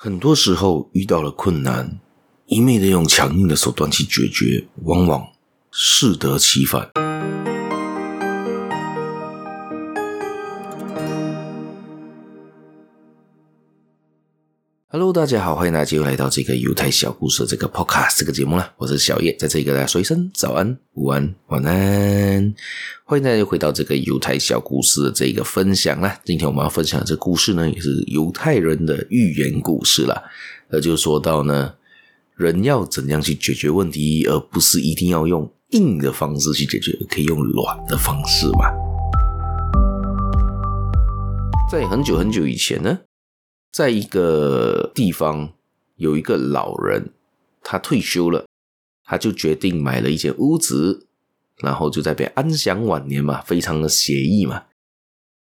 很多时候遇到了困难，一味的用强硬的手段去解决，往往适得其反。Hello，大家好，欢迎大家又来到这个犹太小故事这个 Podcast 这个节目了。我是小叶，在这里跟大家说一声早安、午安、晚安。欢迎大家又回到这个犹太小故事的这个分享啦。今天我们要分享的这故事呢，也是犹太人的寓言故事啦。那就说到呢，人要怎样去解决问题，而不是一定要用硬的方式去解决，可以用软的方式嘛。在很久很久以前呢。在一个地方，有一个老人，他退休了，他就决定买了一间屋子，然后就在那边安享晚年嘛，非常的写意嘛。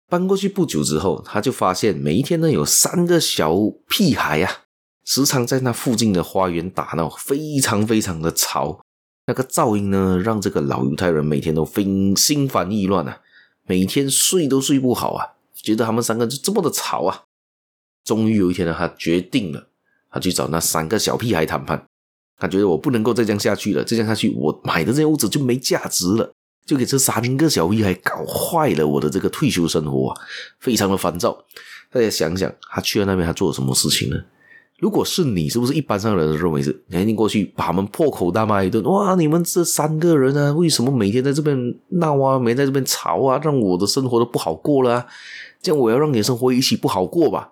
搬过去不久之后，他就发现每一天呢，有三个小屁孩啊，时常在那附近的花园打闹，非常非常的吵。那个噪音呢，让这个老犹太人每天都非心烦意乱啊，每天睡都睡不好啊，觉得他们三个就这么的吵啊。终于有一天呢，他决定了，他去找那三个小屁孩谈判。他觉得我不能够再这样下去了，再这样下去，我买的这间屋子就没价值了，就给这三个小屁孩搞坏了我的这个退休生活啊，非常的烦躁。大家想想，他去了那边，他做了什么事情呢？如果是你，是不是一般上的人认为是，你过去把他们破口大骂一顿？哇，你们这三个人啊，为什么每天在这边闹啊，每天在这边吵啊，让我的生活都不好过了啊？这样我要让你的生活一起不好过吧？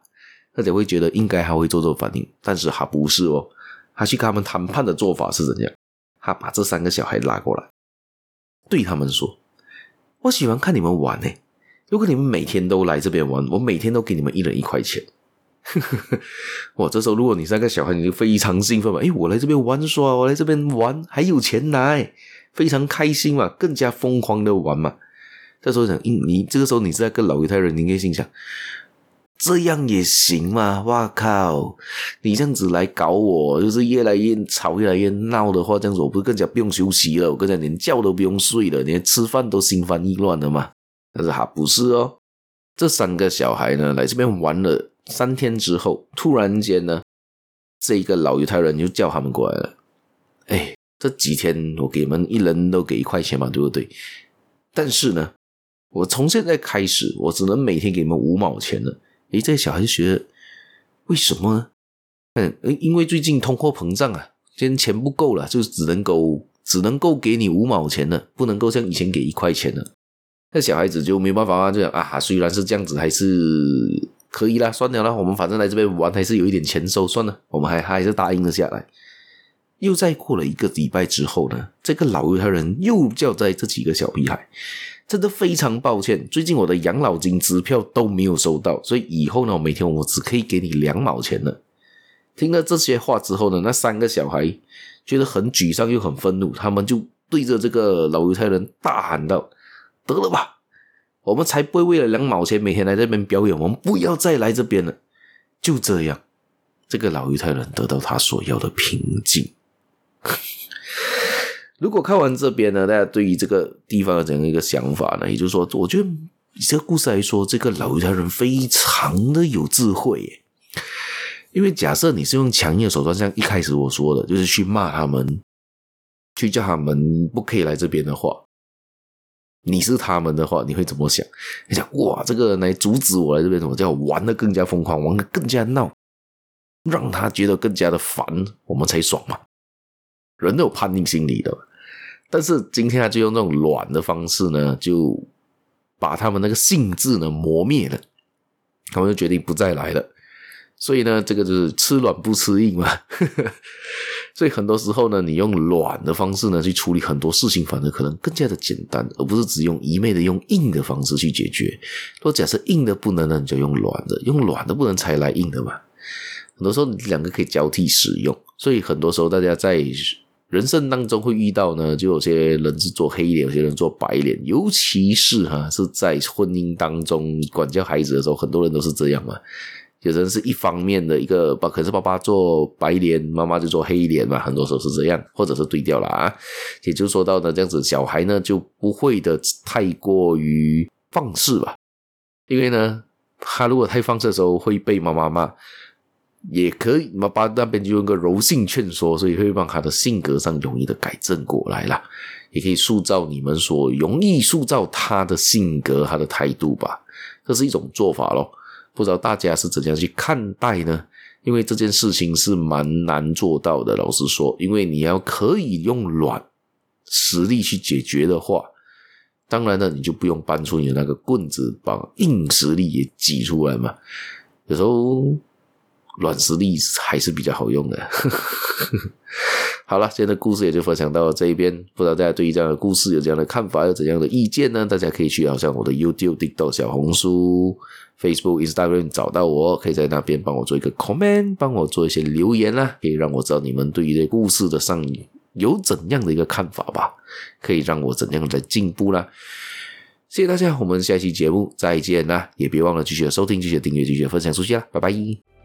大家会觉得应该还会做这种反应，但是他不是哦。他去跟他们谈判的做法是怎样？他把这三个小孩拉过来，对他们说：“我喜欢看你们玩呢，如果你们每天都来这边玩，我每天都给你们一人一块钱。”哇，这时候如果你三个小孩，你就非常兴奋嘛！诶，我来这边玩耍，我来这边玩还有钱拿，非常开心嘛，更加疯狂的玩嘛。这时候想，你这个时候你是在跟老犹太人，你应该心想。这样也行吗？哇靠！你这样子来搞我，就是越来越吵，越来越闹的话，这样子我不是更加不用休息了？我更加连觉都不用睡了，连吃饭都心烦意乱了吗？但是还不是哦。这三个小孩呢，来这边玩了三天之后，突然间呢，这个老犹太人就叫他们过来了。哎，这几天我给你们一人都给一块钱嘛，对不对？但是呢，我从现在开始，我只能每天给你们五毛钱了。诶，这些小孩就觉得为什么呢？嗯，因为最近通货膨胀啊，现在钱不够了，就只能够只能够给你五毛钱了，不能够像以前给一块钱了。那小孩子就没办法啊，就讲啊，虽然是这样子，还是可以啦，算了啦，我们反正来这边玩，还是有一点钱收，算了，我们还还是答应了下来。又再过了一个礼拜之后呢，这个老犹太人又叫在这几个小屁孩。真的非常抱歉，最近我的养老金支票都没有收到，所以以后呢，每天我只可以给你两毛钱了。听了这些话之后呢，那三个小孩觉得很沮丧又很愤怒，他们就对着这个老犹太人大喊道：“得了吧，我们才不会为了两毛钱每天来这边表演，我们不要再来这边了。”就这样，这个老犹太人得到他所要的平静。如果看完这边呢，大家对于这个地方的这样一个想法呢，也就是说，我觉得以这个故事来说，这个老犹太人非常的有智慧耶。因为假设你是用强硬的手段，像一开始我说的，就是去骂他们，去叫他们不可以来这边的话，你是他们的话，你会怎么想？你想哇，这个人来阻止我来这边，我就要玩的更加疯狂，玩的更加闹，让他觉得更加的烦，我们才爽嘛。人都有叛逆心理的。但是今天他就用这种软的方式呢，就把他们那个性质呢磨灭了，他们就决定不再来了。所以呢，这个就是吃软不吃硬嘛。所以很多时候呢，你用软的方式呢去处理很多事情，反而可能更加的简单，而不是只用一味的用硬的方式去解决。如果假设硬的不能呢，你就用软的；用软的不能才来硬的嘛。很多时候两个可以交替使用，所以很多时候大家在。人生当中会遇到呢，就有些人是做黑脸，有些人做白脸，尤其是哈是在婚姻当中管教孩子的时候，很多人都是这样嘛。有人是一方面的一个爸，可是爸爸做白脸，妈妈就做黑脸嘛，很多时候是这样，或者是对调了啊。也就是说到呢，这样子小孩呢就不会的太过于放肆吧，因为呢，他如果太放肆的时候会被妈妈骂。也可以，妈爸那边就用个柔性劝说，所以会让他的性格上容易的改正过来啦，也可以塑造你们所容易塑造他的性格、他的态度吧，这是一种做法咯。不知道大家是怎样去看待呢？因为这件事情是蛮难做到的，老实说，因为你要可以用软实力去解决的话，当然呢，你就不用搬出你的那个棍子，把硬实力也挤出来嘛。有时候。软实力还是比较好用的。好了，今天的故事也就分享到这一边。不知道大家对于这样的故事有怎样的看法，有怎样的意见呢？大家可以去好像我的 YouTube、TikTok、小红书、Facebook、Instagram 找到我，可以在那边帮我做一个 comment，帮我做一些留言啦，可以让我知道你们对于这故事的上有怎样的一个看法吧，可以让我怎样的进步啦。谢谢大家，我们下期节目再见啦！也别忘了继续收听、继续订阅、继续分享出去啦，拜拜。